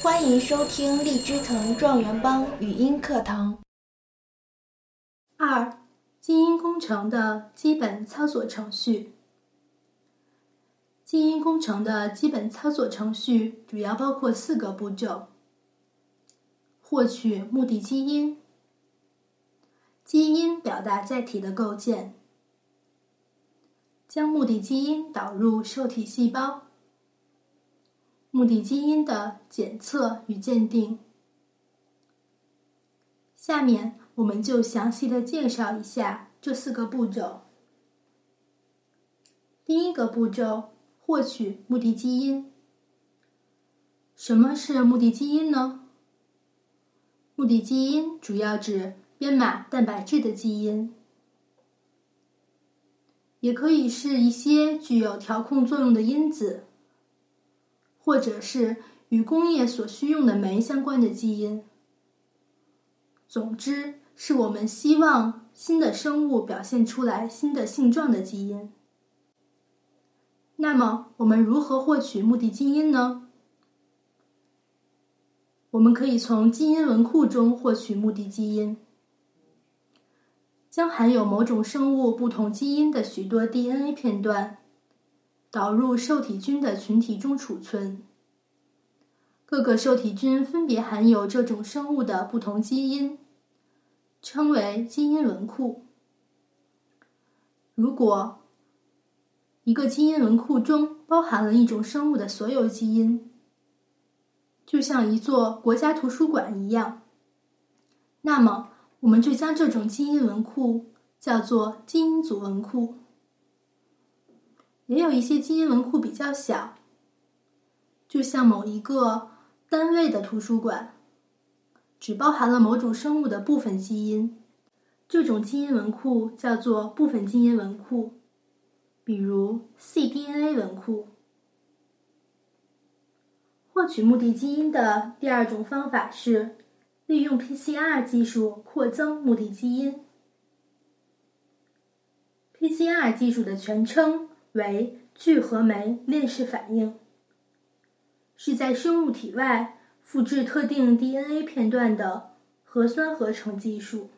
欢迎收听荔枝藤状元帮语音课堂。二、基因工程的基本操作程序。基因工程的基本操作程序主要包括四个步骤：获取目的基因、基因表达载体的构建、将目的基因导入受体细胞、目的基因的检测与鉴定。下面我们就详细的介绍一下这四个步骤。第一个步骤。获取目的基因。什么是目的基因呢？目的基因主要指编码蛋白质的基因，也可以是一些具有调控作用的因子，或者是与工业所需用的酶相关的基因。总之，是我们希望新的生物表现出来新的性状的基因。那么，我们如何获取目的基因呢？我们可以从基因文库中获取目的基因，将含有某种生物不同基因的许多 DNA 片段导入受体菌的群体中储存。各个受体菌分别含有这种生物的不同基因，称为基因文库。如果一个基因文库中包含了一种生物的所有基因，就像一座国家图书馆一样。那么，我们就将这种基因文库叫做基因组文库。也有一些基因文库比较小，就像某一个单位的图书馆，只包含了某种生物的部分基因，这种基因文库叫做部分基因文库。比如 cDNA 文库，获取目的基因的第二种方法是利用 PCR 技术扩增目的基因。PCR 技术的全称为聚合酶链式反应，是在生物体外复制特定 DNA 片段的核酸合成技术。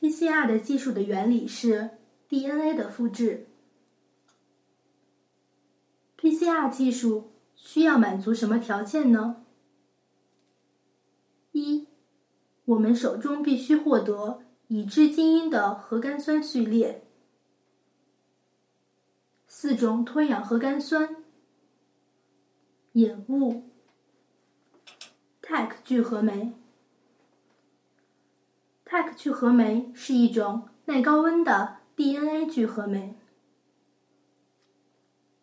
PCR 的技术的原理是。DNA 的复制，PCR 技术需要满足什么条件呢？一，我们手中必须获得已知基因的核苷酸序列，四种脱氧核苷酸、引物、Taq 聚合酶。Taq 聚合酶是一种耐高温的。DNA 聚合酶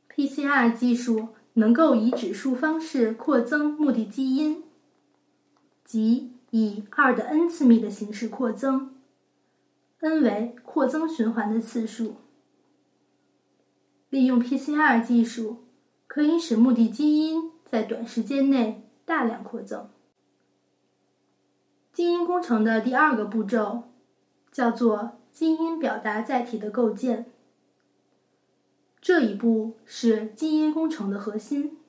，PCR 技术能够以指数方式扩增目的基因，即以二的 n 次幂的形式扩增，n 为扩增循环的次数。利用 PCR 技术，可以使目的基因在短时间内大量扩增。基因工程的第二个步骤叫做。基因表达载体的构建，这一步是基因工程的核心。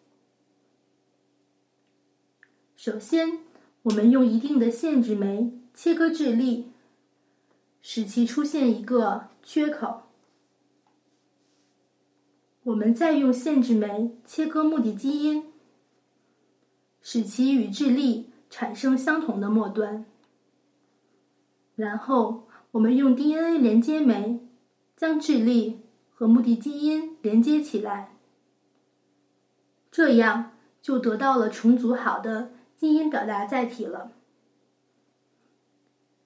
首先，我们用一定的限制酶切割质粒，使其出现一个缺口。我们再用限制酶切割目的基因，使其与质粒产生相同的末端。然后。我们用 DNA 连接酶将质粒和目的基因连接起来，这样就得到了重组好的基因表达载体了。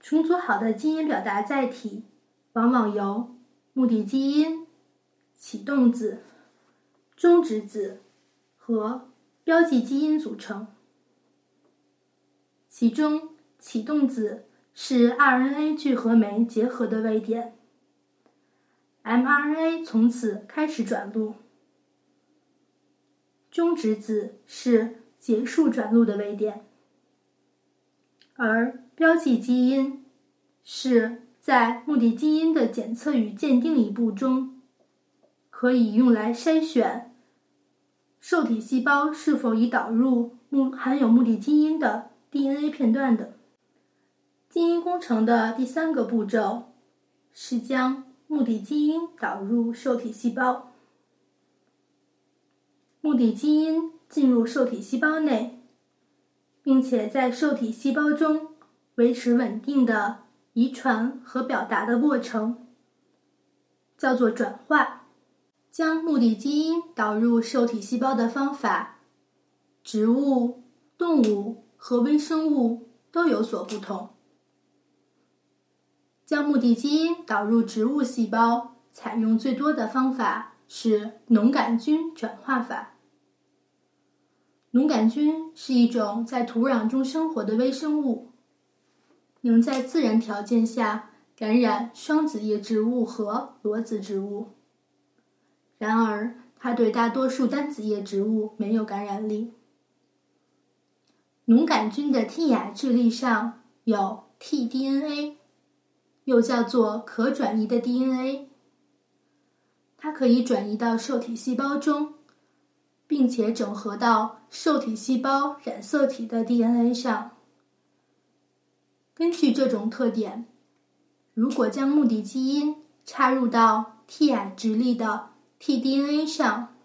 重组好的基因表达载体往往由目的基因、启动子、终止子和标记基因组成，其中启动子。是 RNA 聚合酶结合的位点，mRNA 从此开始转录。终止子是结束转录的位点，而标记基因是在目的基因的检测与鉴定一步中，可以用来筛选受体细胞是否已导入目含有目的基因的 DNA 片段的。基因工程的第三个步骤是将目的基因导入受体细胞。目的基因进入受体细胞内，并且在受体细胞中维持稳定的遗传和表达的过程，叫做转化。将目的基因导入受体细胞的方法，植物、动物和微生物都有所不同。将目的基因导入植物细胞，采用最多的方法是农杆菌转化法。农杆菌是一种在土壤中生活的微生物，能在自然条件下感染双子叶植物和裸子植物。然而，它对大多数单子叶植物没有感染力。农杆菌的 T 亚质粒上有 tDNA，又叫做可转移的 DNA，它可以转移到受体细胞中，并且整合到受体细胞染色体的 DNA 上。根据这种特点，如果将目的基因插入到 T 亚质粒的 tDNA 上，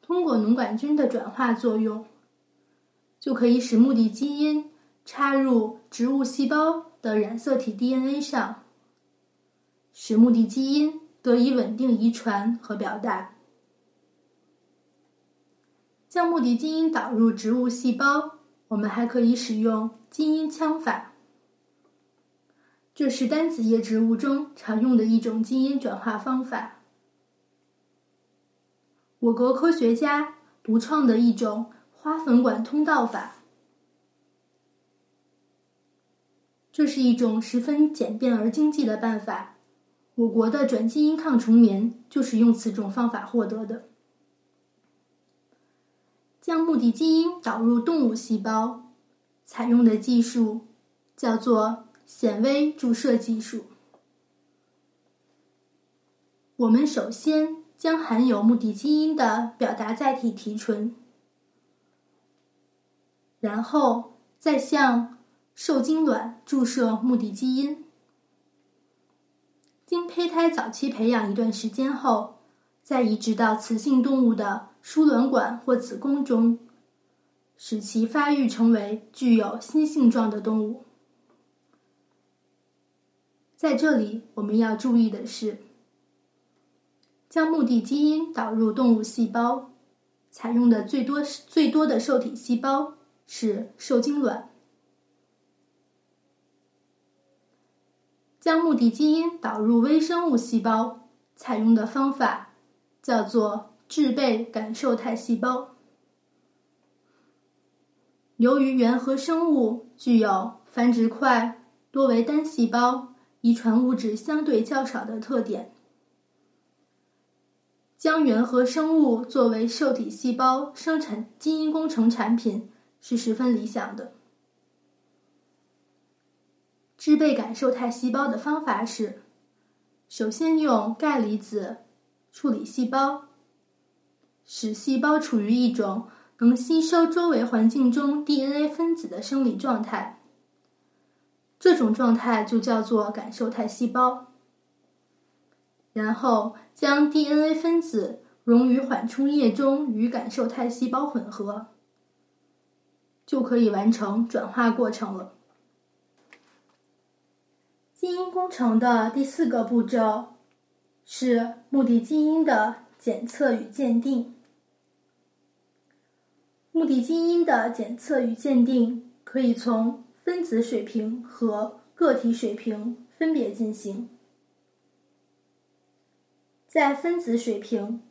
通过农杆菌的转化作用，就可以使目的基因插入植物细胞的染色体 DNA 上，使目的基因得以稳定遗传和表达。将目的基因导入植物细胞，我们还可以使用基因枪法，这是单子叶植物中常用的一种基因转化方法。我国科学家独创的一种花粉管通道法，这是一种十分简便而经济的办法。我国的转基因抗虫棉就是用此种方法获得的。将目的基因导入动物细胞，采用的技术叫做显微注射技术。我们首先。将含有目的基因的表达载体提纯，然后再向受精卵注射目的基因。经胚胎早期培养一段时间后，再移植到雌性动物的输卵管或子宫中，使其发育成为具有新性状的动物。在这里，我们要注意的是。将目的基因导入动物细胞，采用的最多最多的受体细胞是受精卵。将目的基因导入微生物细胞，采用的方法叫做制备感受态细胞。由于原核生物具有繁殖快、多为单细胞、遗传物质相对较少的特点。将原核生物作为受体细胞生产基因工程产品是十分理想的。制备感受态细胞的方法是：首先用钙离子处理细胞，使细胞处于一种能吸收周围环境中 DNA 分子的生理状态，这种状态就叫做感受态细胞。然后将 DNA 分子溶于缓冲液中，与感受态细胞混合，就可以完成转化过程了。基因工程的第四个步骤是目的基因的检测与鉴定。目的基因的检测与鉴定可以从分子水平和个体水平分别进行。在分子水平，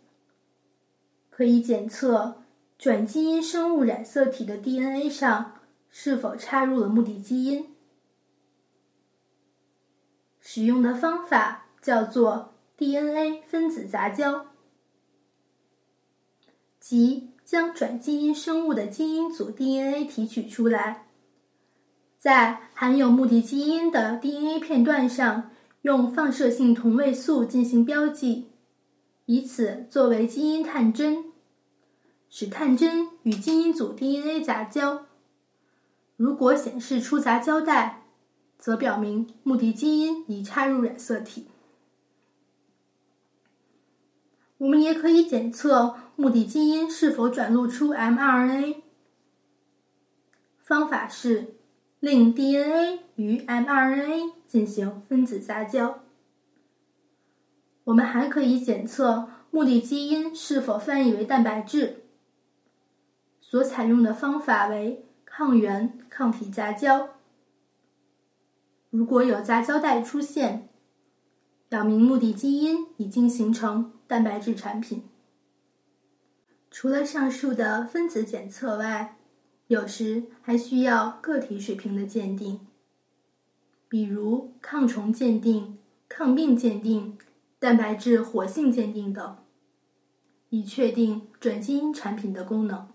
可以检测转基因生物染色体的 DNA 上是否插入了目的基因。使用的方法叫做 DNA 分子杂交，即将转基因生物的基因组 DNA 提取出来，在含有目的基因的 DNA 片段上用放射性同位素进行标记。以此作为基因探针，使探针与基因组 DNA 杂交。如果显示出杂交带，则表明目的基因已插入染色体。我们也可以检测目的基因是否转录出 mRNA。方法是令 DNA 与 mRNA 进行分子杂交。我们还可以检测目的基因是否翻译为蛋白质。所采用的方法为抗原抗体杂交。如果有杂交带出现，表明目的基因已经形成蛋白质产品。除了上述的分子检测外，有时还需要个体水平的鉴定，比如抗虫鉴定、抗病鉴定、蛋白质活性鉴定等，以确定转基因产品的功能。